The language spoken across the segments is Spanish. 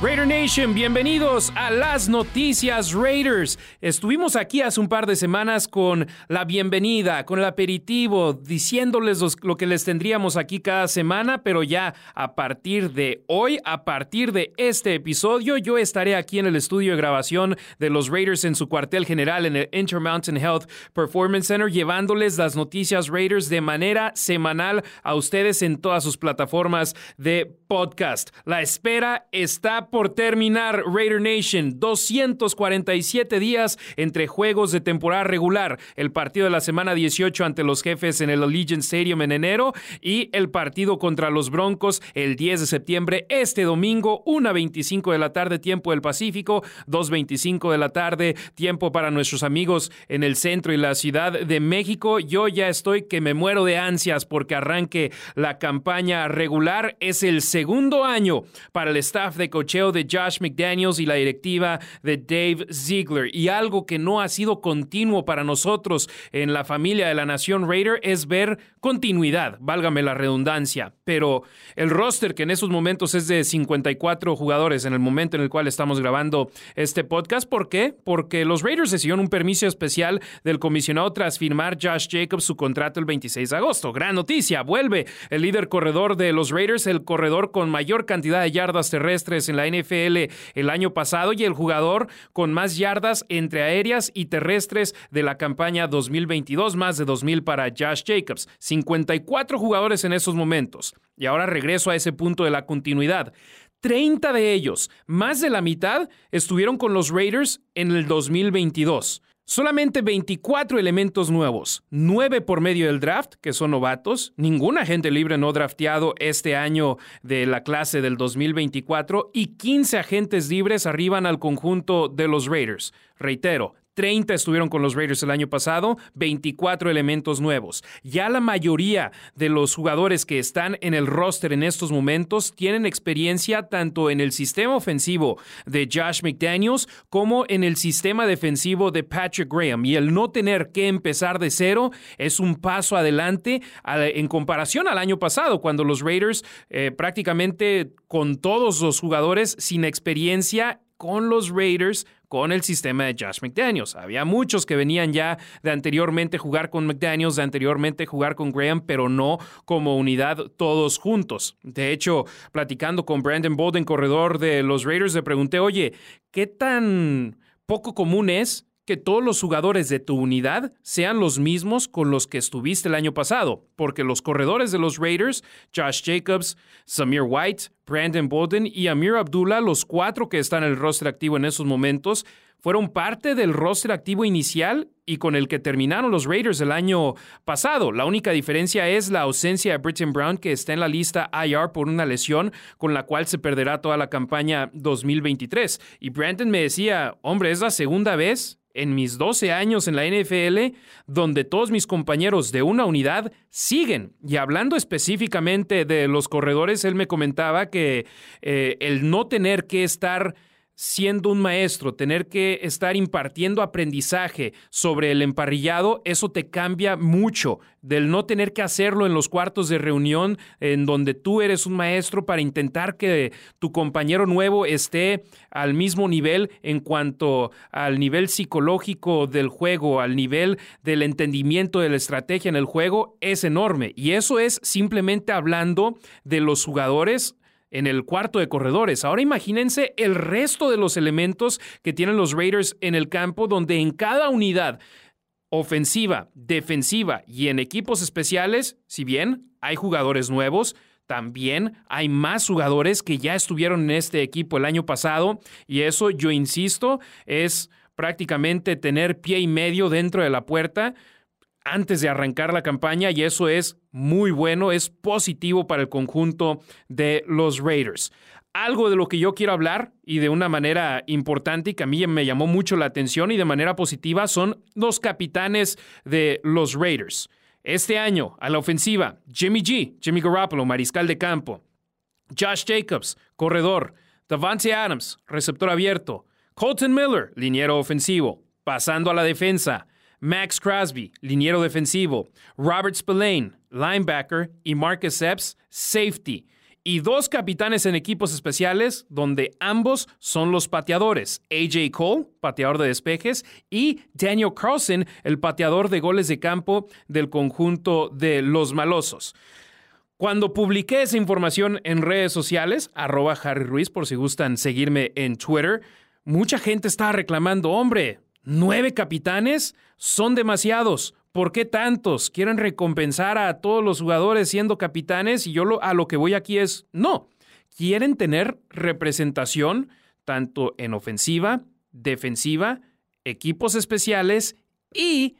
Raider Nation, bienvenidos a las noticias Raiders. Estuvimos aquí hace un par de semanas con la bienvenida, con el aperitivo, diciéndoles lo que les tendríamos aquí cada semana, pero ya a partir de hoy, a partir de este episodio, yo estaré aquí en el estudio de grabación de los Raiders en su cuartel general en el Intermountain Health Performance Center, llevándoles las noticias Raiders de manera semanal a ustedes en todas sus plataformas de podcast. La espera está por terminar Raider Nation. 247 días entre juegos de temporada regular. El partido de la semana 18 ante los jefes en el Allegiant Stadium en enero y el partido contra los Broncos el 10 de septiembre, este domingo, 1.25 de la tarde, tiempo del Pacífico, 2.25 de la tarde, tiempo para nuestros amigos en el centro y la Ciudad de México. Yo ya estoy que me muero de ansias porque arranque la campaña regular. Es el año para el staff de coche de Josh McDaniels y la directiva de Dave Ziegler. Y algo que no ha sido continuo para nosotros en la familia de la Nación Raider es ver continuidad, válgame la redundancia. Pero el roster, que en esos momentos es de 54 jugadores en el momento en el cual estamos grabando este podcast, ¿por qué? Porque los Raiders recibieron un permiso especial del comisionado tras firmar Josh Jacobs su contrato el 26 de agosto. Gran noticia, vuelve el líder corredor de los Raiders, el corredor con mayor cantidad de yardas terrestres en la NFL el año pasado y el jugador con más yardas entre aéreas y terrestres de la campaña 2022, más de 2.000 para Josh Jacobs. 54 jugadores en esos momentos. Y ahora regreso a ese punto de la continuidad. 30 de ellos, más de la mitad, estuvieron con los Raiders en el 2022. Solamente 24 elementos nuevos, 9 por medio del draft, que son novatos, ningún agente libre no drafteado este año de la clase del 2024 y 15 agentes libres arriban al conjunto de los Raiders. Reitero, 30 estuvieron con los Raiders el año pasado, 24 elementos nuevos. Ya la mayoría de los jugadores que están en el roster en estos momentos tienen experiencia tanto en el sistema ofensivo de Josh McDaniels como en el sistema defensivo de Patrick Graham. Y el no tener que empezar de cero es un paso adelante en comparación al año pasado, cuando los Raiders eh, prácticamente con todos los jugadores sin experiencia con los Raiders con el sistema de Josh McDaniels. Había muchos que venían ya de anteriormente jugar con McDaniels, de anteriormente jugar con Graham, pero no como unidad todos juntos. De hecho, platicando con Brandon Bolden, corredor de los Raiders, le pregunté, oye, ¿qué tan poco común es que todos los jugadores de tu unidad sean los mismos con los que estuviste el año pasado, porque los corredores de los Raiders, Josh Jacobs, Samir White, Brandon Bolden y Amir Abdullah, los cuatro que están en el roster activo en esos momentos, fueron parte del roster activo inicial y con el que terminaron los Raiders el año pasado. La única diferencia es la ausencia de Britton Brown, que está en la lista IR por una lesión con la cual se perderá toda la campaña 2023. Y Brandon me decía, hombre, es la segunda vez en mis 12 años en la NFL, donde todos mis compañeros de una unidad siguen. Y hablando específicamente de los corredores, él me comentaba que eh, el no tener que estar siendo un maestro, tener que estar impartiendo aprendizaje sobre el emparrillado, eso te cambia mucho del no tener que hacerlo en los cuartos de reunión en donde tú eres un maestro para intentar que tu compañero nuevo esté al mismo nivel en cuanto al nivel psicológico del juego, al nivel del entendimiento de la estrategia en el juego, es enorme. Y eso es simplemente hablando de los jugadores en el cuarto de corredores. Ahora imagínense el resto de los elementos que tienen los Raiders en el campo, donde en cada unidad ofensiva, defensiva y en equipos especiales, si bien hay jugadores nuevos, también hay más jugadores que ya estuvieron en este equipo el año pasado y eso, yo insisto, es prácticamente tener pie y medio dentro de la puerta antes de arrancar la campaña y eso es muy bueno, es positivo para el conjunto de los Raiders. algo de lo que yo quiero hablar y de una manera importante y que a mí me llamó mucho la atención y de manera positiva son los capitanes de los Raiders. Este año, a la ofensiva, Jimmy G, Jimmy Garoppolo, mariscal de campo. Josh Jacobs, corredor. Davante Adams, receptor abierto. Colton Miller, liniero ofensivo. Pasando a la defensa, Max Crosby, liniero defensivo. Robert Spillane, linebacker. Y Marcus Epps, safety y dos capitanes en equipos especiales donde ambos son los pateadores. AJ Cole, pateador de despejes, y Daniel Carlson, el pateador de goles de campo del conjunto de los malosos. Cuando publiqué esa información en redes sociales, arroba Harry Ruiz por si gustan seguirme en Twitter, mucha gente estaba reclamando, hombre, nueve capitanes son demasiados. ¿Por qué tantos? ¿Quieren recompensar a todos los jugadores siendo capitanes? Y yo lo, a lo que voy aquí es, no, quieren tener representación tanto en ofensiva, defensiva, equipos especiales y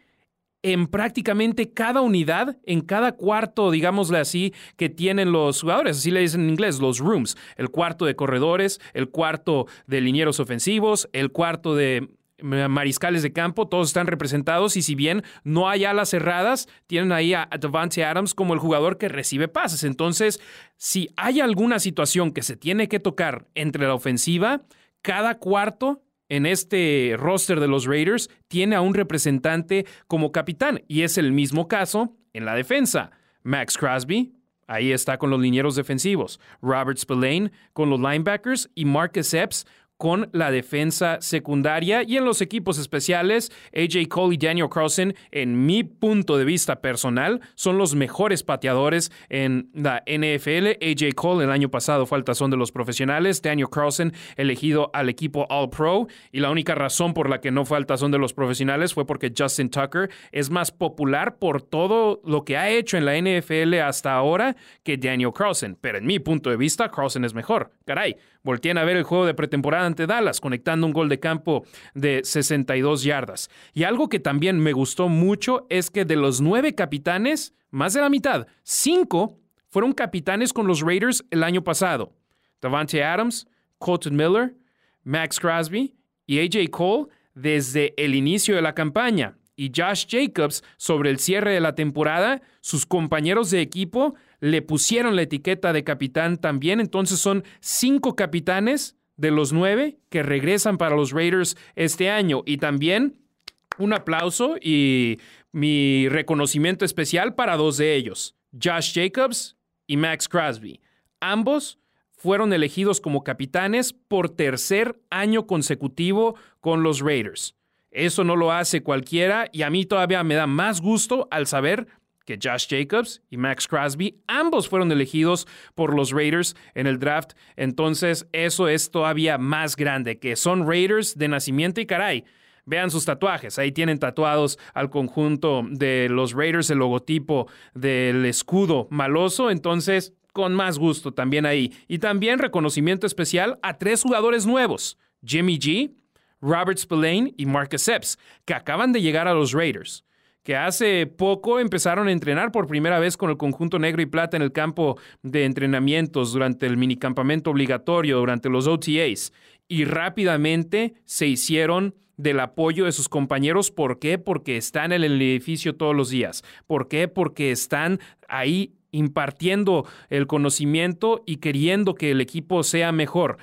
en prácticamente cada unidad, en cada cuarto, digámosle así, que tienen los jugadores. Así le dicen en inglés, los rooms. El cuarto de corredores, el cuarto de linieros ofensivos, el cuarto de mariscales de campo, todos están representados y si bien no hay alas cerradas, tienen ahí a Devante Adams como el jugador que recibe pases. Entonces, si hay alguna situación que se tiene que tocar entre la ofensiva, cada cuarto en este roster de los Raiders tiene a un representante como capitán y es el mismo caso en la defensa. Max Crosby, Ahí está con los linieros defensivos. Robert Spillane con los linebackers y Marcus Epps con la defensa secundaria y en los equipos especiales, AJ Cole y Daniel Carlson, en mi punto de vista personal, son los mejores pateadores en la NFL. AJ Cole el año pasado fue al de los profesionales, Daniel Carlson elegido al equipo All Pro y la única razón por la que no fue al tazón de los profesionales fue porque Justin Tucker es más popular por todo lo que ha hecho en la NFL hasta ahora que Daniel Carlson, pero en mi punto de vista Carlson es mejor. Caray, Volteen a ver el juego de pretemporada ante Dallas, conectando un gol de campo de 62 yardas. Y algo que también me gustó mucho es que de los nueve capitanes, más de la mitad, cinco fueron capitanes con los Raiders el año pasado. Davante Adams, Colton Miller, Max Crosby y AJ Cole desde el inicio de la campaña. Y Josh Jacobs sobre el cierre de la temporada, sus compañeros de equipo le pusieron la etiqueta de capitán también. Entonces son cinco capitanes de los nueve que regresan para los Raiders este año. Y también un aplauso y mi reconocimiento especial para dos de ellos, Josh Jacobs y Max Crosby. Ambos fueron elegidos como capitanes por tercer año consecutivo con los Raiders. Eso no lo hace cualquiera y a mí todavía me da más gusto al saber que Josh Jacobs y Max Crosby, ambos fueron elegidos por los Raiders en el draft. Entonces, eso es todavía más grande, que son Raiders de nacimiento y caray. Vean sus tatuajes, ahí tienen tatuados al conjunto de los Raiders el logotipo del escudo maloso, entonces con más gusto también ahí. Y también reconocimiento especial a tres jugadores nuevos, Jimmy G, Robert Spillane y Marcus Epps, que acaban de llegar a los Raiders que hace poco empezaron a entrenar por primera vez con el conjunto negro y plata en el campo de entrenamientos durante el minicampamento obligatorio, durante los OTAs, y rápidamente se hicieron del apoyo de sus compañeros. ¿Por qué? Porque están en el edificio todos los días. ¿Por qué? Porque están ahí impartiendo el conocimiento y queriendo que el equipo sea mejor.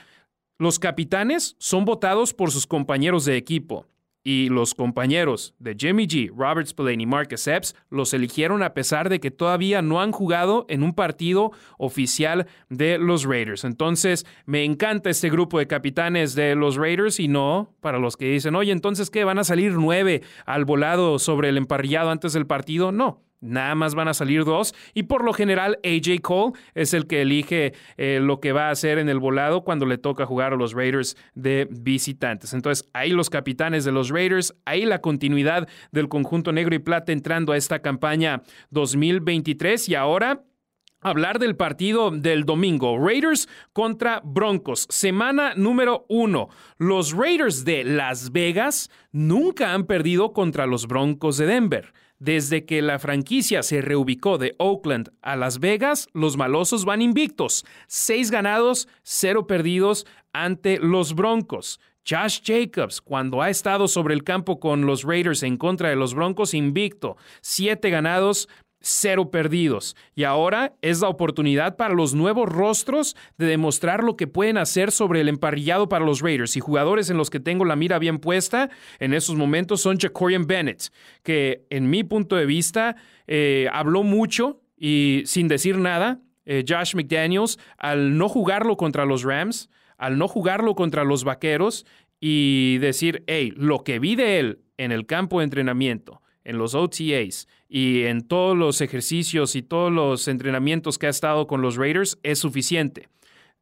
Los capitanes son votados por sus compañeros de equipo y los compañeros de Jimmy G, Robert Spillane y Marcus Epps los eligieron a pesar de que todavía no han jugado en un partido oficial de los Raiders. Entonces, me encanta este grupo de capitanes de los Raiders y no para los que dicen, oye, entonces, ¿qué? ¿Van a salir nueve al volado sobre el emparrillado antes del partido? No. Nada más van a salir dos y por lo general AJ Cole es el que elige eh, lo que va a hacer en el volado cuando le toca jugar a los Raiders de visitantes. Entonces ahí los capitanes de los Raiders, ahí la continuidad del conjunto negro y plata entrando a esta campaña 2023 y ahora hablar del partido del domingo. Raiders contra Broncos. Semana número uno. Los Raiders de Las Vegas nunca han perdido contra los Broncos de Denver. Desde que la franquicia se reubicó de Oakland a Las Vegas, los malosos van invictos. Seis ganados, cero perdidos ante los Broncos. Josh Jacobs, cuando ha estado sobre el campo con los Raiders en contra de los Broncos, invicto. Siete ganados, cero perdidos. Y ahora es la oportunidad para los nuevos rostros de demostrar lo que pueden hacer sobre el emparrillado para los Raiders. Y jugadores en los que tengo la mira bien puesta en esos momentos son Jacorian Bennett, que en mi punto de vista eh, habló mucho y sin decir nada. Eh, Josh McDaniels, al no jugarlo contra los Rams, al no jugarlo contra los Vaqueros y decir, hey, lo que vi de él en el campo de entrenamiento, en los OTAs y en todos los ejercicios y todos los entrenamientos que ha estado con los Raiders es suficiente.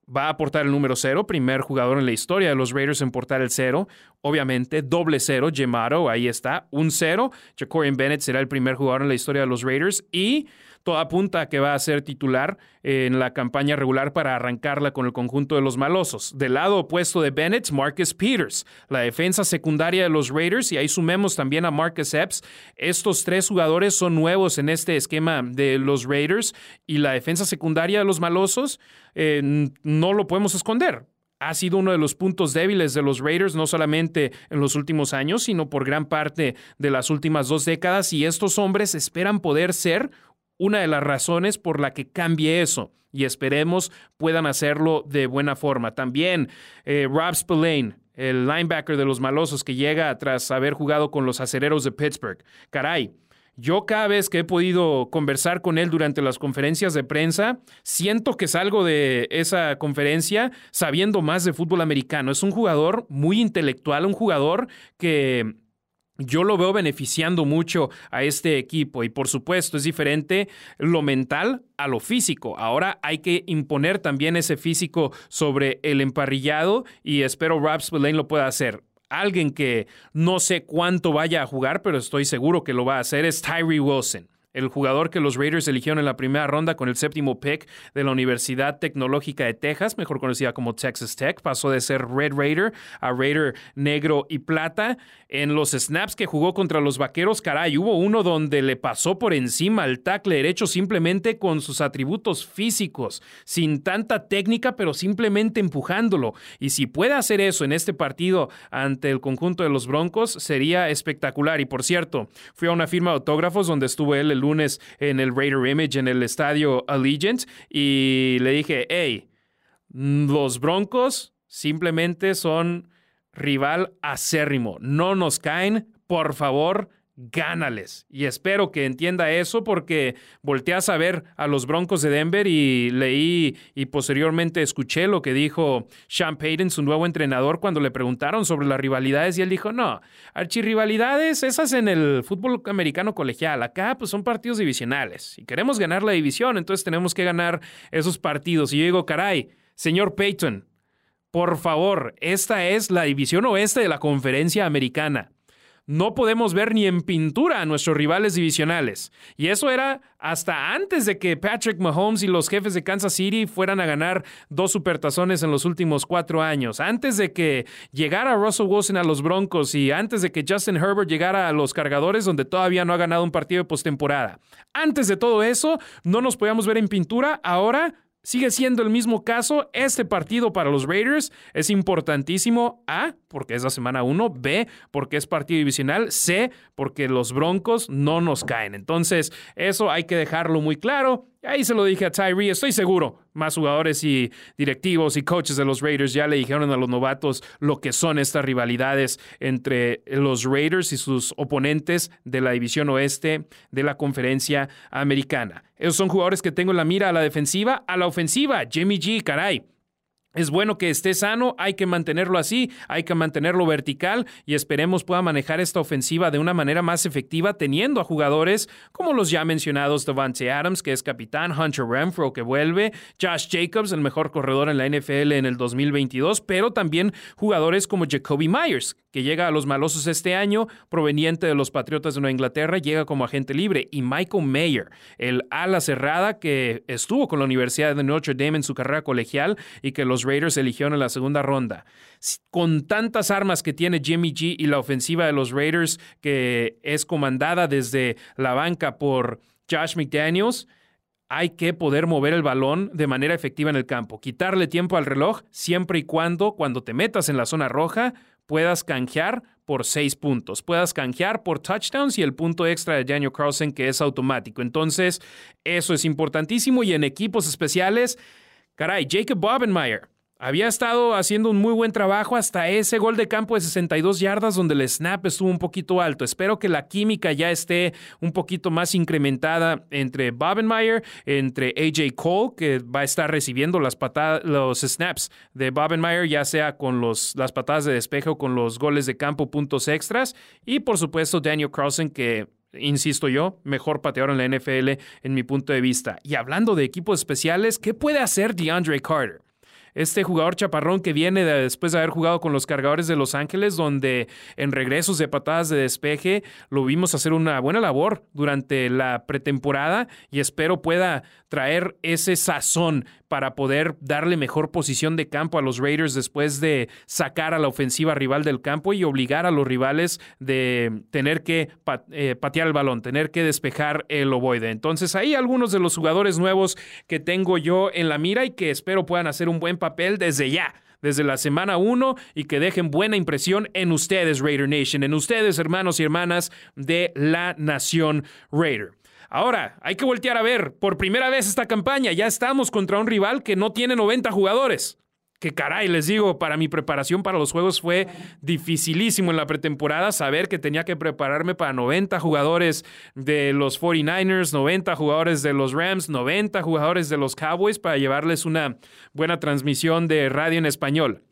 Va a aportar el número cero, primer jugador en la historia de los Raiders en portar el cero. Obviamente, doble cero, Gemaro, ahí está, un cero. Jacorian Bennett será el primer jugador en la historia de los Raiders y todo apunta a que va a ser titular en la campaña regular para arrancarla con el conjunto de los malosos. Del lado opuesto de Bennett, Marcus Peters, la defensa secundaria de los Raiders, y ahí sumemos también a Marcus Epps. Estos tres jugadores son nuevos en este esquema de los Raiders y la defensa secundaria de los malosos eh, no lo podemos esconder ha sido uno de los puntos débiles de los Raiders, no solamente en los últimos años, sino por gran parte de las últimas dos décadas, y estos hombres esperan poder ser una de las razones por la que cambie eso y esperemos puedan hacerlo de buena forma. También eh, Rob Spillane, el linebacker de los malosos que llega tras haber jugado con los acereros de Pittsburgh. Caray, yo cada vez que he podido conversar con él durante las conferencias de prensa, siento que salgo de esa conferencia sabiendo más de fútbol americano. Es un jugador muy intelectual, un jugador que yo lo veo beneficiando mucho a este equipo y por supuesto es diferente lo mental a lo físico. Ahora hay que imponer también ese físico sobre el emparrillado y espero Rob Spillane lo pueda hacer. Alguien que no sé cuánto vaya a jugar, pero estoy seguro que lo va a hacer es Tyree Wilson el jugador que los Raiders eligieron en la primera ronda con el séptimo pick de la Universidad Tecnológica de Texas, mejor conocida como Texas Tech, pasó de ser Red Raider a Raider negro y plata. En los snaps que jugó contra los Vaqueros, caray, hubo uno donde le pasó por encima al tackle derecho simplemente con sus atributos físicos, sin tanta técnica, pero simplemente empujándolo. Y si puede hacer eso en este partido ante el conjunto de los Broncos, sería espectacular. Y por cierto, fui a una firma de autógrafos donde estuvo él el lunes en el Raider Image en el estadio Allegiant y le dije, hey, los Broncos simplemente son rival acérrimo, no nos caen, por favor, gánales. Y espero que entienda eso porque volteé a saber a los Broncos de Denver y leí y posteriormente escuché lo que dijo Sean Payton, su nuevo entrenador, cuando le preguntaron sobre las rivalidades y él dijo, no, archirrivalidades, esas en el fútbol americano colegial, acá pues son partidos divisionales y queremos ganar la división, entonces tenemos que ganar esos partidos. Y yo digo, caray, señor Payton, por favor, esta es la división oeste de la conferencia americana no podemos ver ni en pintura a nuestros rivales divisionales. Y eso era hasta antes de que Patrick Mahomes y los jefes de Kansas City fueran a ganar dos supertazones en los últimos cuatro años. Antes de que llegara Russell Wilson a los Broncos y antes de que Justin Herbert llegara a los cargadores donde todavía no ha ganado un partido de postemporada. Antes de todo eso, no nos podíamos ver en pintura. Ahora Sigue siendo el mismo caso. Este partido para los Raiders es importantísimo. A, porque es la semana 1. B, porque es partido divisional. C, porque los Broncos no nos caen. Entonces, eso hay que dejarlo muy claro. Ahí se lo dije a Tyree, estoy seguro. Más jugadores y directivos y coaches de los Raiders ya le dijeron a los novatos lo que son estas rivalidades entre los Raiders y sus oponentes de la división oeste de la conferencia americana. Esos son jugadores que tengo en la mira a la defensiva, a la ofensiva. Jimmy G, caray. Es bueno que esté sano, hay que mantenerlo así, hay que mantenerlo vertical y esperemos pueda manejar esta ofensiva de una manera más efectiva teniendo a jugadores como los ya mencionados Devante Adams, que es capitán, Hunter Renfro, que vuelve, Josh Jacobs, el mejor corredor en la NFL en el 2022, pero también jugadores como Jacoby Myers, que llega a los malosos este año, proveniente de los Patriotas de Nueva Inglaterra, llega como agente libre, y Michael Mayer, el ala cerrada que estuvo con la Universidad de Notre Dame en su carrera colegial y que los Raiders eligieron en la segunda ronda. Con tantas armas que tiene Jimmy G y la ofensiva de los Raiders, que es comandada desde la banca por Josh McDaniels, hay que poder mover el balón de manera efectiva en el campo, quitarle tiempo al reloj siempre y cuando, cuando te metas en la zona roja, puedas canjear por seis puntos, puedas canjear por touchdowns y el punto extra de Daniel Carlson que es automático. Entonces, eso es importantísimo y en equipos especiales, caray, Jacob Bobenmeyer había estado haciendo un muy buen trabajo hasta ese gol de campo de 62 yardas donde el snap estuvo un poquito alto. Espero que la química ya esté un poquito más incrementada entre Bobenmeyer, entre AJ Cole, que va a estar recibiendo las patadas, los snaps de Bobenmeyer, ya sea con los, las patadas de despeje o con los goles de campo, puntos extras. Y por supuesto Daniel Carlson, que insisto yo, mejor pateador en la NFL en mi punto de vista. Y hablando de equipos especiales, ¿qué puede hacer DeAndre Carter? Este jugador chaparrón que viene después de haber jugado con los cargadores de Los Ángeles, donde en regresos de patadas de despeje lo vimos hacer una buena labor durante la pretemporada y espero pueda traer ese sazón para poder darle mejor posición de campo a los Raiders después de sacar a la ofensiva rival del campo y obligar a los rivales de tener que eh, patear el balón, tener que despejar el ovoide. Entonces ahí algunos de los jugadores nuevos que tengo yo en la mira y que espero puedan hacer un buen papel desde ya desde la semana 1 y que dejen buena impresión en ustedes, Raider Nation, en ustedes, hermanos y hermanas de la Nación Raider. Ahora, hay que voltear a ver, por primera vez esta campaña, ya estamos contra un rival que no tiene 90 jugadores. Que caray, les digo, para mi preparación para los juegos fue dificilísimo en la pretemporada saber que tenía que prepararme para 90 jugadores de los 49ers, 90 jugadores de los Rams, 90 jugadores de los Cowboys para llevarles una buena transmisión de radio en español.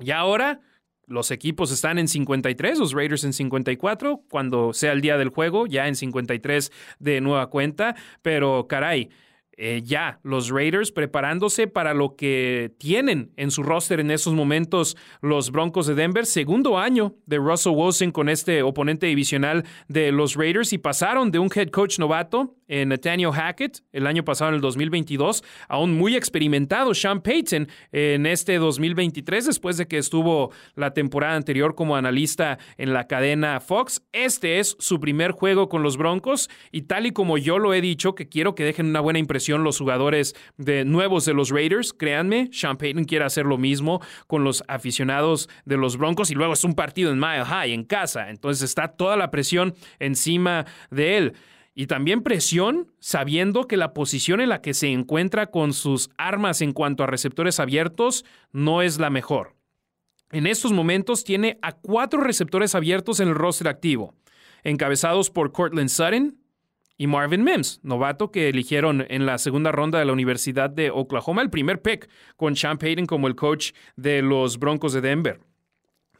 Y ahora los equipos están en 53, los Raiders en 54, cuando sea el día del juego, ya en 53 de nueva cuenta, pero caray, eh, ya los Raiders preparándose para lo que tienen en su roster en esos momentos los Broncos de Denver. Segundo año de Russell Wilson con este oponente divisional de los Raiders y pasaron de un head coach novato en Nathaniel Hackett el año pasado en el 2022 a un muy experimentado Sean Payton en este 2023 después de que estuvo la temporada anterior como analista en la cadena Fox. Este es su primer juego con los Broncos y tal y como yo lo he dicho que quiero que dejen una buena impresión los jugadores de, nuevos de los Raiders. Créanme, Sean Payton quiere hacer lo mismo con los aficionados de los Broncos y luego es un partido en Mile High, en casa. Entonces está toda la presión encima de él. Y también presión sabiendo que la posición en la que se encuentra con sus armas en cuanto a receptores abiertos no es la mejor. En estos momentos tiene a cuatro receptores abiertos en el roster activo, encabezados por Cortland Sutton, y Marvin Mims, novato que eligieron en la segunda ronda de la Universidad de Oklahoma, el primer pick, con Sean Payton como el coach de los Broncos de Denver.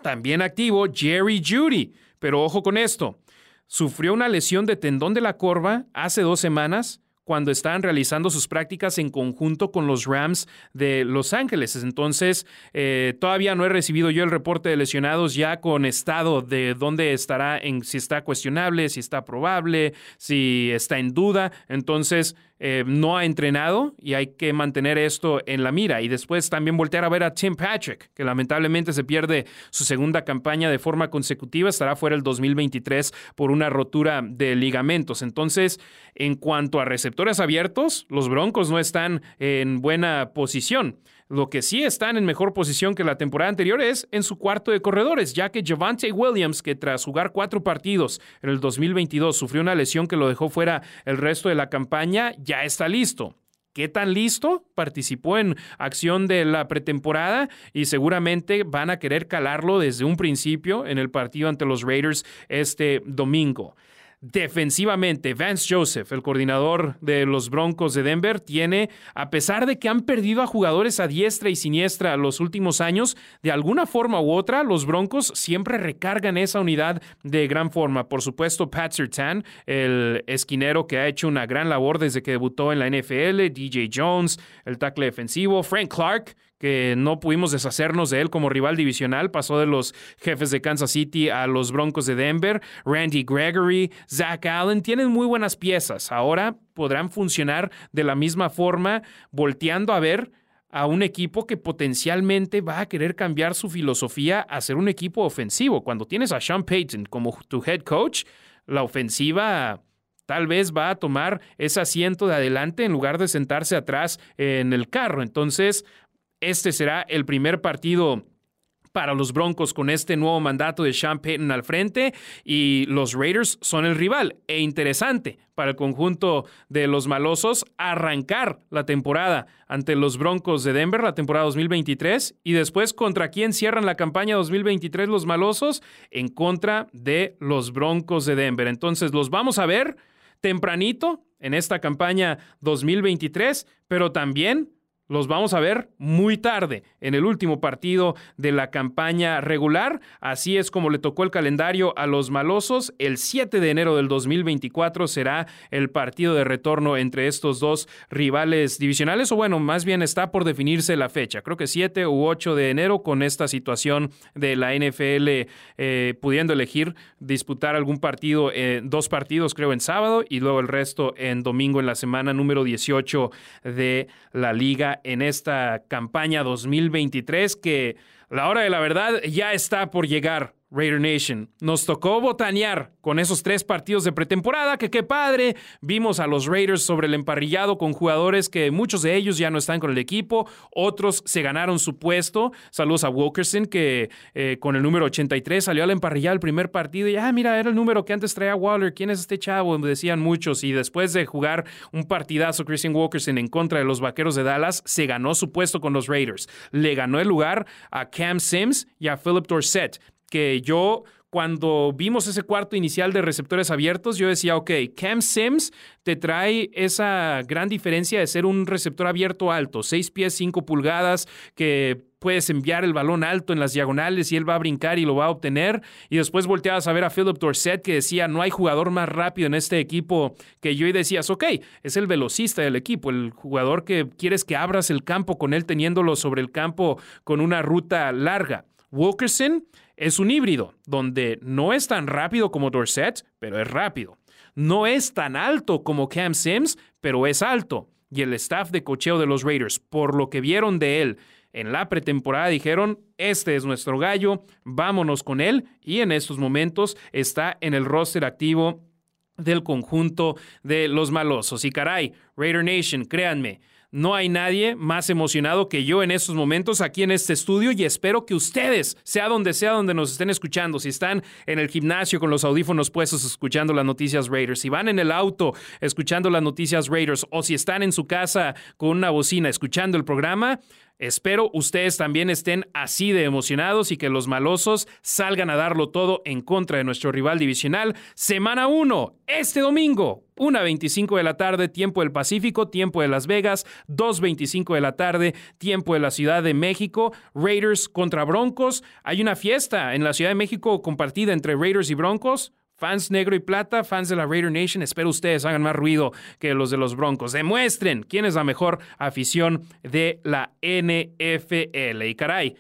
También activo Jerry Judy, pero ojo con esto, sufrió una lesión de tendón de la corva hace dos semanas cuando estaban realizando sus prácticas en conjunto con los Rams de Los Ángeles. Entonces, eh, todavía no he recibido yo el reporte de lesionados ya con estado de dónde estará, si está cuestionable, si está probable, si está en duda. Entonces, eh, no ha entrenado y hay que mantener esto en la mira. Y después también voltear a ver a Tim Patrick, que lamentablemente se pierde su segunda campaña de forma consecutiva, estará fuera el 2023 por una rotura de ligamentos. Entonces, en cuanto a receptores abiertos, los Broncos no están en buena posición. Lo que sí están en mejor posición que la temporada anterior es en su cuarto de corredores, ya que Javante Williams, que tras jugar cuatro partidos en el 2022 sufrió una lesión que lo dejó fuera el resto de la campaña, ya está listo. ¿Qué tan listo? Participó en acción de la pretemporada y seguramente van a querer calarlo desde un principio en el partido ante los Raiders este domingo. Defensivamente, Vance Joseph, el coordinador de los Broncos de Denver, tiene, a pesar de que han perdido a jugadores a diestra y siniestra los últimos años, de alguna forma u otra, los Broncos siempre recargan esa unidad de gran forma. Por supuesto, Pat Sertan, el esquinero que ha hecho una gran labor desde que debutó en la NFL, DJ Jones, el tackle defensivo, Frank Clark, que no pudimos deshacernos de él como rival divisional. Pasó de los jefes de Kansas City a los Broncos de Denver. Randy Gregory, Zach Allen, tienen muy buenas piezas. Ahora podrán funcionar de la misma forma, volteando a ver a un equipo que potencialmente va a querer cambiar su filosofía a ser un equipo ofensivo. Cuando tienes a Sean Payton como tu head coach, la ofensiva tal vez va a tomar ese asiento de adelante en lugar de sentarse atrás en el carro. Entonces, este será el primer partido para los Broncos con este nuevo mandato de Sean Payton al frente y los Raiders son el rival. E interesante para el conjunto de los malosos arrancar la temporada ante los Broncos de Denver, la temporada 2023, y después contra quién cierran la campaña 2023 los malosos en contra de los Broncos de Denver. Entonces los vamos a ver tempranito en esta campaña 2023, pero también los vamos a ver muy tarde, en el último partido de la campaña regular. Así es como le tocó el calendario a los malosos. El 7 de enero del 2024 será el partido de retorno entre estos dos rivales divisionales, o bueno, más bien está por definirse la fecha. Creo que 7 u 8 de enero con esta situación de la NFL eh, pudiendo elegir disputar algún partido, eh, dos partidos creo en sábado y luego el resto en domingo en la semana número 18 de la liga en esta campaña 2023 que la hora de la verdad ya está por llegar. Raider Nation. Nos tocó botanear con esos tres partidos de pretemporada, que qué padre. Vimos a los Raiders sobre el emparrillado con jugadores que muchos de ellos ya no están con el equipo, otros se ganaron su puesto. Saludos a Wilkerson, que eh, con el número 83 salió al emparrillado el primer partido y, ah, mira, era el número que antes traía Waller. ¿Quién es este chavo? Decían muchos. Y después de jugar un partidazo, Christian Wilkerson en contra de los Vaqueros de Dallas, se ganó su puesto con los Raiders. Le ganó el lugar a Cam Sims y a Philip Dorsett que yo cuando vimos ese cuarto inicial de receptores abiertos, yo decía, ok, Cam Sims te trae esa gran diferencia de ser un receptor abierto alto, 6 pies, 5 pulgadas, que puedes enviar el balón alto en las diagonales y él va a brincar y lo va a obtener. Y después volteabas a ver a Philip Dorset que decía, no hay jugador más rápido en este equipo que yo y decías, ok, es el velocista del equipo, el jugador que quieres que abras el campo con él teniéndolo sobre el campo con una ruta larga. Wilkerson es un híbrido, donde no es tan rápido como Dorset, pero es rápido. No es tan alto como Cam Sims, pero es alto. Y el staff de cocheo de los Raiders, por lo que vieron de él en la pretemporada, dijeron, este es nuestro gallo, vámonos con él. Y en estos momentos está en el roster activo del conjunto de los malosos. Y caray, Raider Nation, créanme, no hay nadie más emocionado que yo en estos momentos aquí en este estudio y espero que ustedes, sea donde sea donde nos estén escuchando, si están en el gimnasio con los audífonos puestos escuchando las noticias Raiders, si van en el auto escuchando las noticias Raiders o si están en su casa con una bocina escuchando el programa, Espero ustedes también estén así de emocionados y que los malosos salgan a darlo todo en contra de nuestro rival divisional. Semana 1, este domingo, 1.25 de la tarde, tiempo del Pacífico, tiempo de Las Vegas, 2.25 de la tarde, tiempo de la Ciudad de México, Raiders contra Broncos. Hay una fiesta en la Ciudad de México compartida entre Raiders y Broncos. Fans negro y plata, fans de la Raider Nation, espero ustedes hagan más ruido que los de los Broncos. Demuestren quién es la mejor afición de la NFL. Y caray,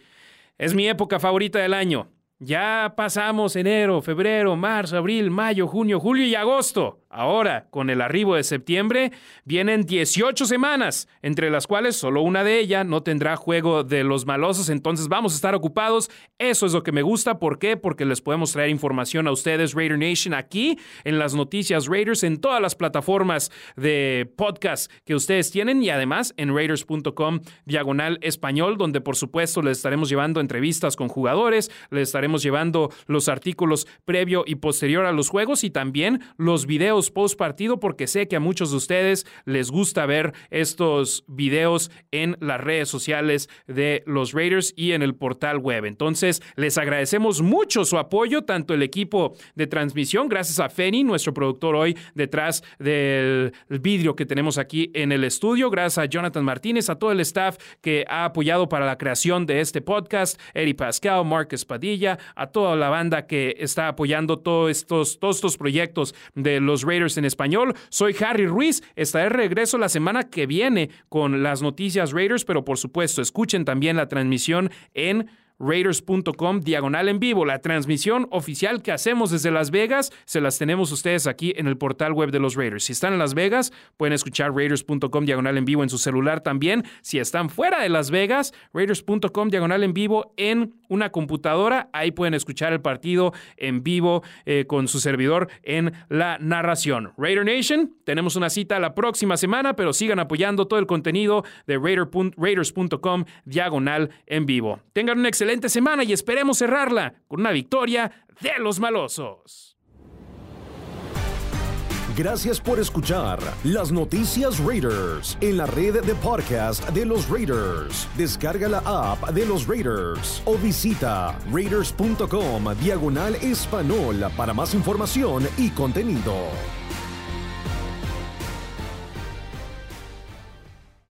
es mi época favorita del año. Ya pasamos enero, febrero, marzo, abril, mayo, junio, julio y agosto. Ahora, con el arribo de septiembre, vienen 18 semanas, entre las cuales solo una de ellas no tendrá juego de los malosos, entonces vamos a estar ocupados. Eso es lo que me gusta. ¿Por qué? Porque les podemos traer información a ustedes, Raider Nation, aquí en las noticias Raiders, en todas las plataformas de podcast que ustedes tienen y además en raiders.com diagonal español, donde por supuesto les estaremos llevando entrevistas con jugadores, les estaremos llevando los artículos previo y posterior a los juegos y también los videos videos post partido porque sé que a muchos de ustedes les gusta ver estos videos en las redes sociales de los Raiders y en el portal web. Entonces, les agradecemos mucho su apoyo, tanto el equipo de transmisión, gracias a Feni, nuestro productor hoy detrás del vidrio que tenemos aquí en el estudio, gracias a Jonathan Martínez, a todo el staff que ha apoyado para la creación de este podcast, Eddie Pascal, Marcus Padilla, a toda la banda que está apoyando todos estos, todos estos proyectos de los Raiders en español. Soy Harry Ruiz, estaré de regreso la semana que viene con las noticias Raiders, pero por supuesto, escuchen también la transmisión en raiders.com diagonal en vivo. La transmisión oficial que hacemos desde Las Vegas se las tenemos ustedes aquí en el portal web de los Raiders. Si están en Las Vegas, pueden escuchar raiders.com diagonal en vivo en su celular también. Si están fuera de Las Vegas, raiders.com diagonal en vivo en una computadora. Ahí pueden escuchar el partido en vivo eh, con su servidor en la narración. Raider Nation, tenemos una cita la próxima semana, pero sigan apoyando todo el contenido de raiders.com diagonal en vivo. Tengan un excelente excelente semana y esperemos cerrarla con una victoria de los malosos. Gracias por escuchar las noticias Raiders en la red de podcast de los Raiders. Descarga la app de los Raiders o visita raiders.com diagonal español para más información y contenido.